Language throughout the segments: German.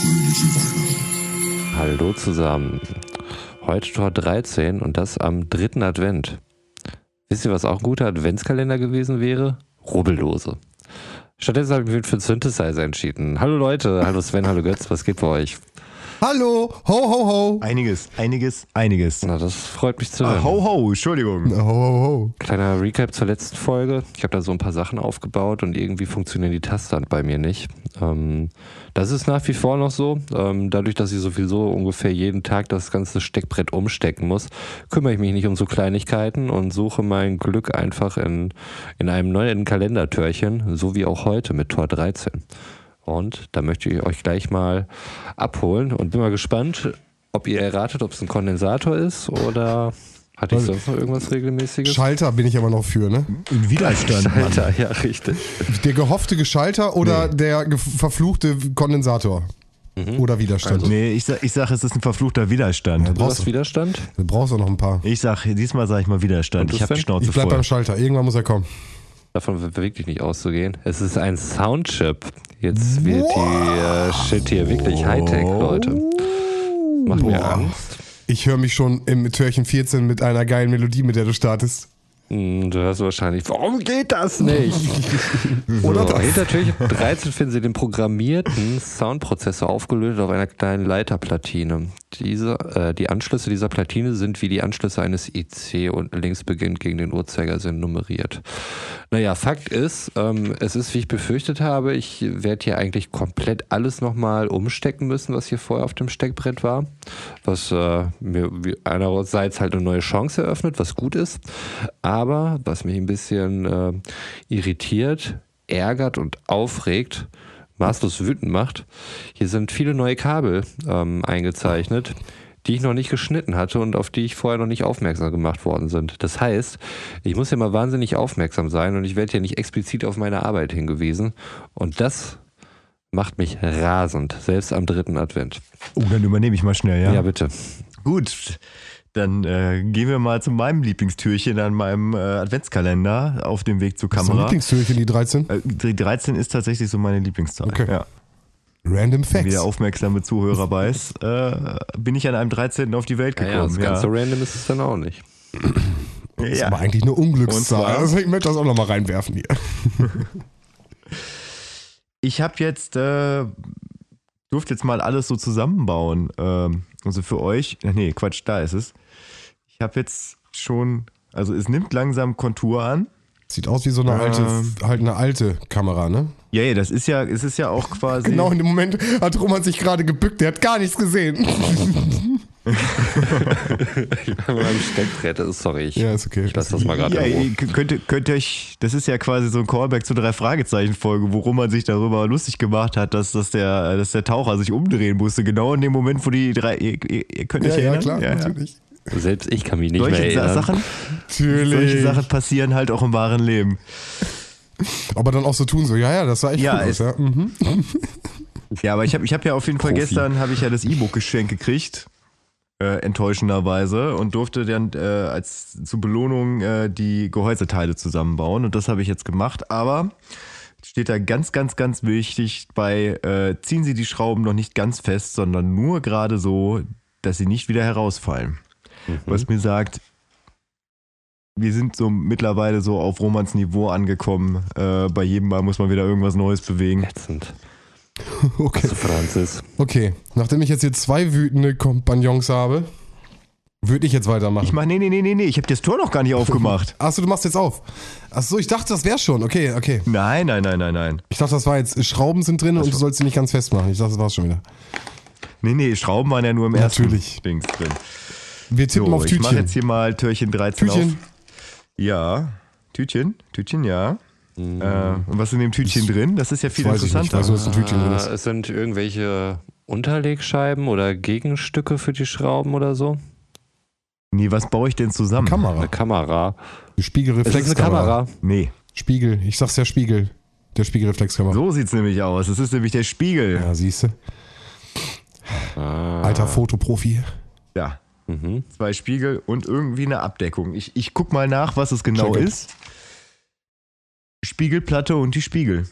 fröhliche Weihnachten. Hallo zusammen. Heute Tor 13 und das am dritten Advent. Wisst ihr, was auch ein guter Adventskalender gewesen wäre? Rubbellose. Stattdessen habe ich mich für Synthesizer entschieden. Hallo Leute, hallo Sven, hallo Götz, was geht bei euch? Hallo, ho, ho, ho. Einiges, einiges, einiges. Na, das freut mich zu Ah, hören. ho, ho, Entschuldigung. Ho, ho, ho. Kleiner Recap zur letzten Folge. Ich habe da so ein paar Sachen aufgebaut und irgendwie funktionieren die Taster bei mir nicht. Ähm, das ist nach wie vor noch so. Ähm, dadurch, dass ich sowieso ungefähr jeden Tag das ganze Steckbrett umstecken muss, kümmere ich mich nicht um so Kleinigkeiten und suche mein Glück einfach in, in einem neuen Kalendertürchen, so wie auch heute mit Tor 13. Und da möchte ich euch gleich mal abholen und bin mal gespannt, ob ihr erratet, ob es ein Kondensator ist oder hatte ich sonst noch irgendwas Regelmäßiges? Schalter bin ich aber noch für, ne? In Widerstand, Mann. Schalter, ja, richtig. Der gehoffte Geschalter oder der ge verfluchte Kondensator? Oder Widerstand? Nee, ich sag, ich sag, es ist ein verfluchter Widerstand. Du brauchst Widerstand? Du brauchst auch noch ein paar. Ich sag, diesmal sage ich mal Widerstand. Ich habe die? Schnauze Ich bleib voll. beim Schalter. Irgendwann muss er kommen. Davon wird wirklich nicht auszugehen. Es ist ein Soundchip. Jetzt wird die äh, Shit hier wirklich Hightech, Leute. Macht mir. Angst. Ich höre mich schon im Türchen 14 mit einer geilen Melodie, mit der du startest. Hm, Du hörst wahrscheinlich, warum geht das nicht? Oder So, das? hinter Türchen 13 finden Sie den programmierten Soundprozessor aufgelöst auf einer kleinen Leiterplatine. Diese, äh, die Anschlüsse dieser Platine sind wie die Anschlüsse eines IC und links beginnt gegen den Uhrzeigersinn nummeriert. Naja, Fakt ist, ähm, es ist, wie ich befürchtet habe, ich werde hier eigentlich komplett alles nochmal umstecken müssen, was hier vorher auf dem Steckbrett war. Was äh, mir wie einerseits halt eine neue Chance eröffnet, was gut ist, aber was mich ein bisschen äh, irritiert, ärgert und aufregt, maßlos wütend macht. Hier sind viele neue Kabel ähm, eingezeichnet, die ich noch nicht geschnitten hatte und auf die ich vorher noch nicht aufmerksam gemacht worden sind. Das heißt, ich muss hier mal wahnsinnig aufmerksam sein und ich werde hier nicht explizit auf meine Arbeit hingewiesen. Und das macht mich rasend, selbst am dritten Advent. Oh, dann übernehme ich mal schnell, ja? Ja, bitte. Gut, dann äh, gehen wir mal zu meinem Lieblingstürchen an meinem äh, Adventskalender auf dem Weg zur Das ist ein Kamera. Lieblingstürchen, die 13. Äh, die 13 ist tatsächlich so meine Lieblingszahl. Okay. Ja. Random Wie Facts. der aufmerksame Zuhörer weiß, äh, bin ich an einem 13. auf die Welt Ja, ja, gekommen. das ganz so random ist es dann auch nicht. Das ist Ja. aber eigentlich eine Unglückszahl. Also ich möchte das auch nochmal reinwerfen hier. Ich habe jetzt, äh, durfte jetzt mal alles so zusammenbauen. Ähm, also für euch, nee, Quatsch, da ist es. Ich habe jetzt schon, also es nimmt langsam Kontur an. Sieht aus wie so eine alte, Ähm. halt eine alte Kamera, ne? Ja, ja, das ist ja, es ist ja auch quasi. Genau in dem Moment hat Roman sich gerade gebückt, der hat gar nichts gesehen. Beim Steckbrett ist, sorry, ich, Ja, ist okay. ich lass das mal gerade Ja, könnt, könnt ihr euch, das ist ja quasi so ein Callback zu drei Fragezeichen-Folge, wo man sich darüber lustig gemacht hat, dass, dass, der, dass der Taucher sich umdrehen musste. Genau in dem Moment, wo die drei, ihr, ihr, könnt euch Ja, ja, erinnern? klar, natürlich. Selbst ich kann mich nicht mehr Solche erinnern. Sachen, Natürlich. solche Sachen passieren halt auch im wahren Leben. Aber dann auch so tun, so, ja, ja, das sah echt Ja, gut aus, ja. Mhm. Ja, aber ich habe ich hab ja auf jeden Fall Profi. gestern habe ich ja das E-Book geschenkt gekriegt, äh, enttäuschenderweise und durfte dann äh, als zur Belohnung äh, die Gehäuseteile zusammenbauen und das habe ich jetzt gemacht. Aber steht da ganz, ganz, ganz wichtig bei: äh, ziehen Sie die Schrauben noch nicht ganz fest, sondern nur gerade so, dass sie nicht wieder herausfallen. Was mir sagt, wir sind so mittlerweile so auf Romans Niveau angekommen. Äh, bei jedem Mal muss man wieder irgendwas Neues bewegen. Ätzend. Okay. Zu Franzis. okay, nachdem ich jetzt hier zwei wütende Kompagnons habe, würde ich jetzt weitermachen. Ich mach, nee, nee, nee, nee, nee, ich habe das Tor noch gar nicht aufgemacht. Achso, du machst jetzt auf. Achso, ich dachte, das wäre schon. Okay, okay. Nein, nein, nein, nein, nein. Ich dachte, das war jetzt, Schrauben sind drin und du sollst sie nicht ganz festmachen. Ich dachte, das war's schon wieder. Nee, nee, Schrauben waren ja nur im ersten Natürlich. Dings drin. Wir tippen So, auf ich mache Tütchen. jetzt hier mal Türchen 13 Tütchen. auf. Ja, Tütchen, Tütchen, ja. Äh, und was ist in dem Tütchen drin? Das ist ja viel Mhm. ich nicht. interessanter. Also, dass ein Tütchen drin Äh, ist. es sind irgendwelche Unterlegscheiben oder Gegenstücke für die Schrauben oder so. nee, was baue ich denn zusammen? Kamera. Eine Kamera. Eine Es ist eine Spiegelreflexkamera. Kamera. Nee, Spiegel. Ich sag's ja Spiegel. Der Spiegelreflexkamera. so sieht's nämlich aus. Das ist nämlich der Spiegel. Ja, siehst du. Ah. Alter Fotoprofi. Ja, Mhm. zwei Spiegel und irgendwie eine Abdeckung. Ich, ich guck mal nach, was es genau Check it. ist. Spiegelplatte und die Spiegel.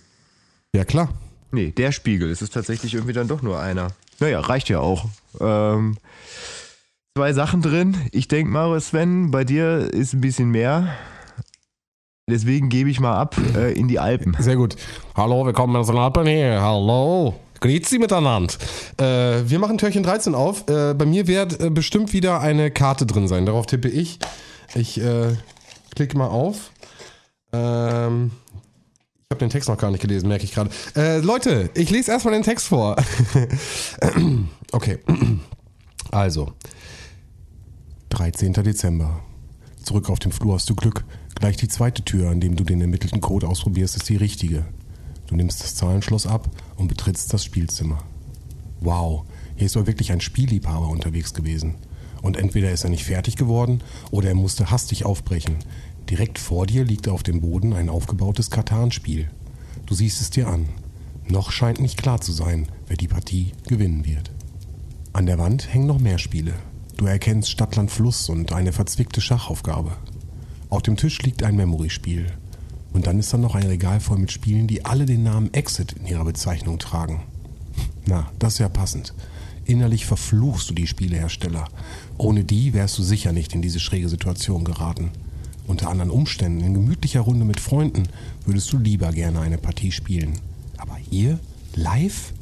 Ja, klar. Nee, der Spiegel. Es ist tatsächlich irgendwie dann doch nur einer. Naja, reicht ja auch. Ähm, zwei Sachen drin. Ich denke mal, Sven, bei dir ist ein bisschen mehr. Deswegen gebe ich mal ab äh, in die Alpen. Sehr gut. Hallo, willkommen aus den Alpen hier. Hallo. Grüezi miteinander. Äh, wir machen Türchen 13 auf. Äh, bei mir wird äh, bestimmt wieder eine Karte drin sein. Darauf tippe ich. Ich äh, klicke mal auf. Ähm, ich habe den Text noch gar nicht gelesen, merke ich gerade. Äh, Leute, ich lese erstmal den Text vor. okay. Also, 13. Dezember. Zurück auf dem Flur hast du Glück. Gleich die zweite Tür, an dem du den ermittelten Code ausprobierst, ist die richtige. Du nimmst das Zahlenschloss ab und betrittst das Spielzimmer. Wow, hier ist wohl wirklich ein Spielliebhaber unterwegs gewesen. Und entweder ist er nicht fertig geworden oder er musste hastig aufbrechen. Direkt vor dir liegt auf dem Boden ein aufgebautes Katan-Spiel. Du siehst es dir an. Noch scheint nicht klar zu sein, wer die Partie gewinnen wird. An der Wand hängen noch mehr Spiele. Du erkennst Stadtland Fluss und eine verzwickte Schachaufgabe. Auf dem Tisch liegt ein Memory-Spiel. Und dann ist da noch ein Regal voll mit Spielen, die alle den Namen Exit in ihrer Bezeichnung tragen. Na, das ist ja passend. Innerlich verfluchst du die Spielehersteller. Ohne die wärst du sicher nicht in diese schräge Situation geraten. Unter anderen Umständen, in gemütlicher Runde mit Freunden, würdest du lieber gerne eine Partie spielen. Aber hier? Live?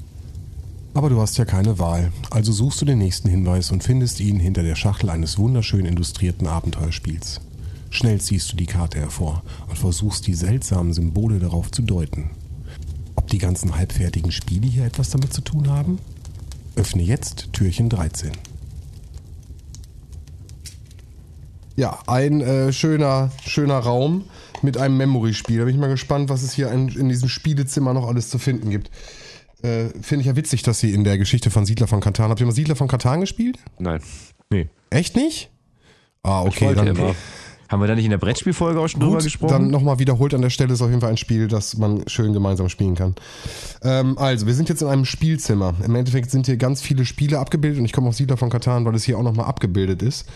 Aber du hast ja keine Wahl, also suchst du den nächsten Hinweis und findest ihn hinter der Schachtel eines wunderschön illustrierten Abenteuerspiels. Schnell ziehst du die Karte hervor und versuchst die seltsamen Symbole darauf zu deuten. Ob die ganzen halbfertigen Spiele hier etwas damit zu tun haben? Öffne jetzt Türchen 13. Ja, ein äh, schöner, schöner Raum mit einem Memory-Spiel. Da bin ich mal gespannt, was es hier in, in diesem Spielezimmer noch alles zu finden gibt. Äh, Finde ich ja witzig, dass sie in der Geschichte von Siedler von Katan. Habt ihr mal Siedler von Katan gespielt? Nein. Nee. Echt nicht? Ah, okay. Dann, immer. Haben wir da nicht in der Brettspielfolge auch schon drüber Gut, gesprochen? dann nochmal wiederholt an der Stelle ist auf jeden Fall ein Spiel, das man schön gemeinsam spielen kann. Ähm, also, wir sind jetzt in einem Spielzimmer. Im Endeffekt sind hier ganz viele Spiele abgebildet und ich komme auf Siedler von Katan, weil es hier auch nochmal abgebildet ist.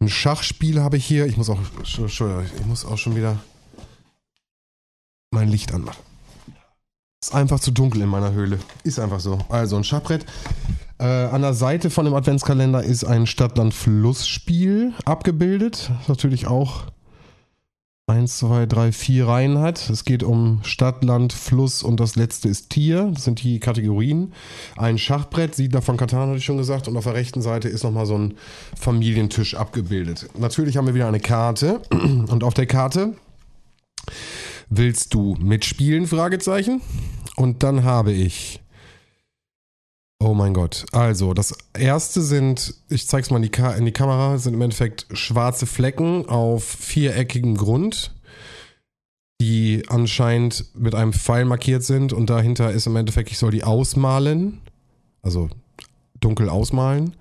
Ein Schachspiel habe ich hier. Ich muss auch, ich muss auch schon wieder mein Licht anmachen. Ist einfach zu dunkel in meiner Höhle. Ist einfach so. Also ein Schachbrett. Äh, an der Seite von dem Adventskalender ist ein Stadtland-Fluss-Spiel abgebildet. Natürlich auch 1, 2, 3, 4 Reihen hat. Es geht um Stadt, Land, Fluss und das letzte ist Tier. Das sind die Kategorien. Ein Schachbrett, Siedler von Katan hatte ich schon gesagt. Und auf der rechten Seite ist nochmal so ein Familientisch abgebildet. Natürlich haben wir wieder eine Karte. Und auf der Karte willst du mitspielen? Fragezeichen. Und dann habe ich Oh mein Gott. Also, das erste sind, ich zeig's mal in die, Ka in die Kamera, sind im Endeffekt schwarze Flecken auf viereckigem Grund, die anscheinend mit einem Pfeil markiert sind und dahinter ist im Endeffekt, ich soll die ausmalen. Also dunkel ausmalen.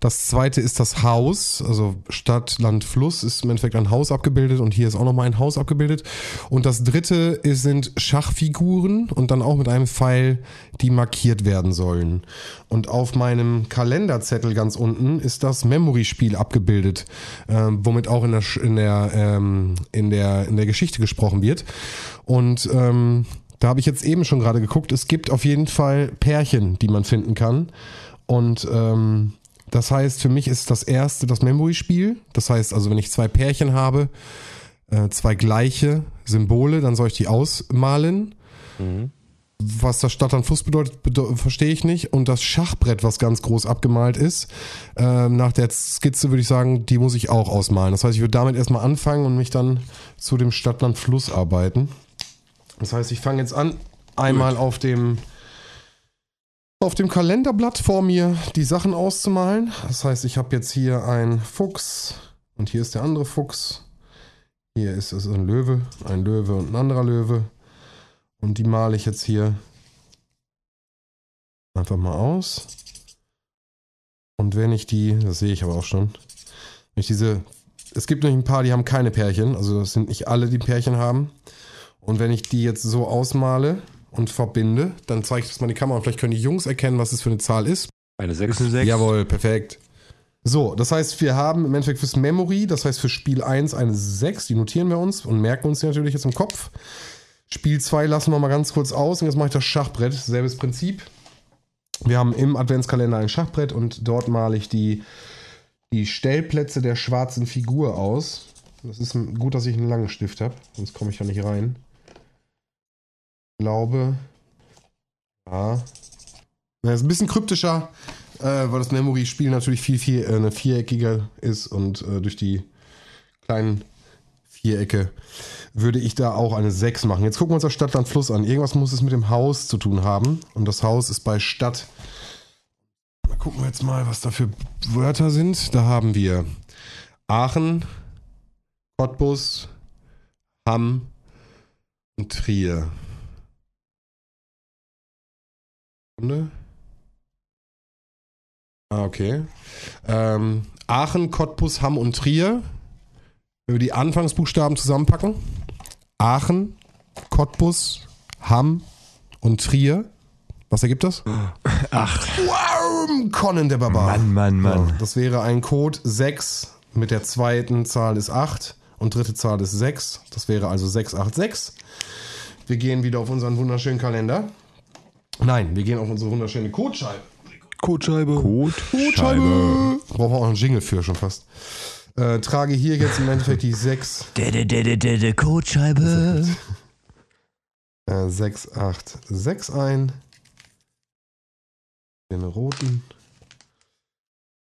Das zweite ist das Haus, also Stadt, Land, Fluss ist im Endeffekt ein Haus abgebildet und hier ist auch nochmal ein Haus abgebildet. Und das dritte sind Schachfiguren und dann auch mit einem Pfeil, die markiert werden sollen. Und auf meinem Kalenderzettel ganz unten ist das Memory-Spiel abgebildet, ähm, womit auch in der, in, der, ähm, in, der, in der Geschichte gesprochen wird. Und ähm, da habe ich jetzt eben schon gerade geguckt, es gibt auf jeden Fall Pärchen, die man finden kann. Und ähm, das heißt, für mich ist das erste das Memory-Spiel. Das heißt also, wenn ich zwei Pärchen habe, äh, zwei gleiche Symbole, dann soll ich die ausmalen. Was das Stadt an Fluss bedeutet, bedeu verstehe ich nicht. Und das Schachbrett, was ganz groß abgemalt ist, ähm, nach der Skizze würde ich sagen, die muss ich auch ausmalen. Das heißt, ich würde damit erstmal anfangen und mich dann zu dem Stadtland Fluss arbeiten. Das heißt, ich fange jetzt an, einmal auf dem auf dem Kalenderblatt vor mir die Sachen auszumalen. Das heißt, ich habe jetzt hier einen Fuchs und hier ist der andere Fuchs. Hier ist es ein Löwe, ein Löwe und ein anderer Löwe. Und die male ich jetzt hier einfach mal aus. Und wenn ich die, das sehe ich aber auch schon, wenn ich diese, es gibt nämlich ein paar, die haben keine Pärchen, also das sind nicht alle, die Pärchen haben. Und wenn ich die jetzt so ausmale und verbinde, dann zeige ich das mal in die Kamera und vielleicht können die Jungs erkennen, was das für eine Zahl ist. Eine 6. Ist eine 6. Jawohl, perfekt. So, das heißt, wir haben im Endeffekt fürs Memory, das heißt für Spiel 1 eine 6, die notieren wir uns und merken uns die natürlich jetzt im Kopf. Spiel 2 lassen wir mal ganz kurz aus und jetzt mache ich das Schachbrett. Selbes Prinzip. Wir haben im Adventskalender ein Schachbrett und dort male ich die, die Stellplätze der schwarzen Figur aus. Das ist ein, gut, dass ich einen langen Stift habe, sonst komme ich da nicht rein. Glaube. Ja. Das ist ein bisschen kryptischer, äh, weil das Memory-Spiel natürlich viel, viel äh, eine ist und äh, durch die kleinen Vierecke würde ich da auch eine 6 machen. Jetzt gucken wir uns das Stadtland Fluss an. Irgendwas muss es mit dem Haus zu tun haben. Und das Haus ist bei Stadt. Da gucken wir jetzt mal, was da für Wörter sind. Da haben wir Aachen, Cottbus, Hamm und Trier. Ah, okay. Ähm, Aachen, Cottbus, Hamm und Trier. Wenn wir die Anfangsbuchstaben zusammenpacken. Aachen, Cottbus, Hamm und Trier. Was ergibt das? Ach, Wow, Conan der Barbar. Mann, Mann, Mann. Ja, das wäre ein Code 6 mit der zweiten Zahl ist 8 und dritte Zahl ist 6. Das wäre also 686. Wir gehen wieder auf unseren wunderschönen Kalender. Nein, wir gehen auf unsere wunderschöne Codescheibe. Kotscheibe. Kotscheibe. Brauchen wir auch einen Jingle für schon fast. Äh, trage hier jetzt im Endeffekt die 6, Dede, dede, dede, Kotscheibe. äh, 6, 8, 6 ein. Den roten.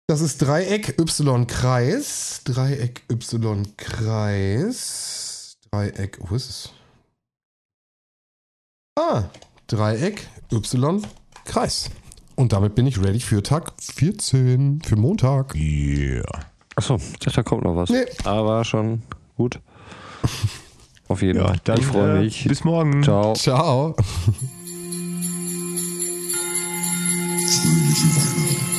Das ist Dreieck Y Kreis. Dreieck Y Kreis. Dreieck, wo ist es? Ah, Dreieck Y Kreis. Und damit bin ich ready für Tag 14, für Montag. Yeah. Achso, ich dachte, da kommt noch was. Nee. Aber schon gut. Auf jeden Ja, Fall. dann ich freue äh, mich. Bis morgen. Ciao. Ciao. Fröhliche Weihnachten.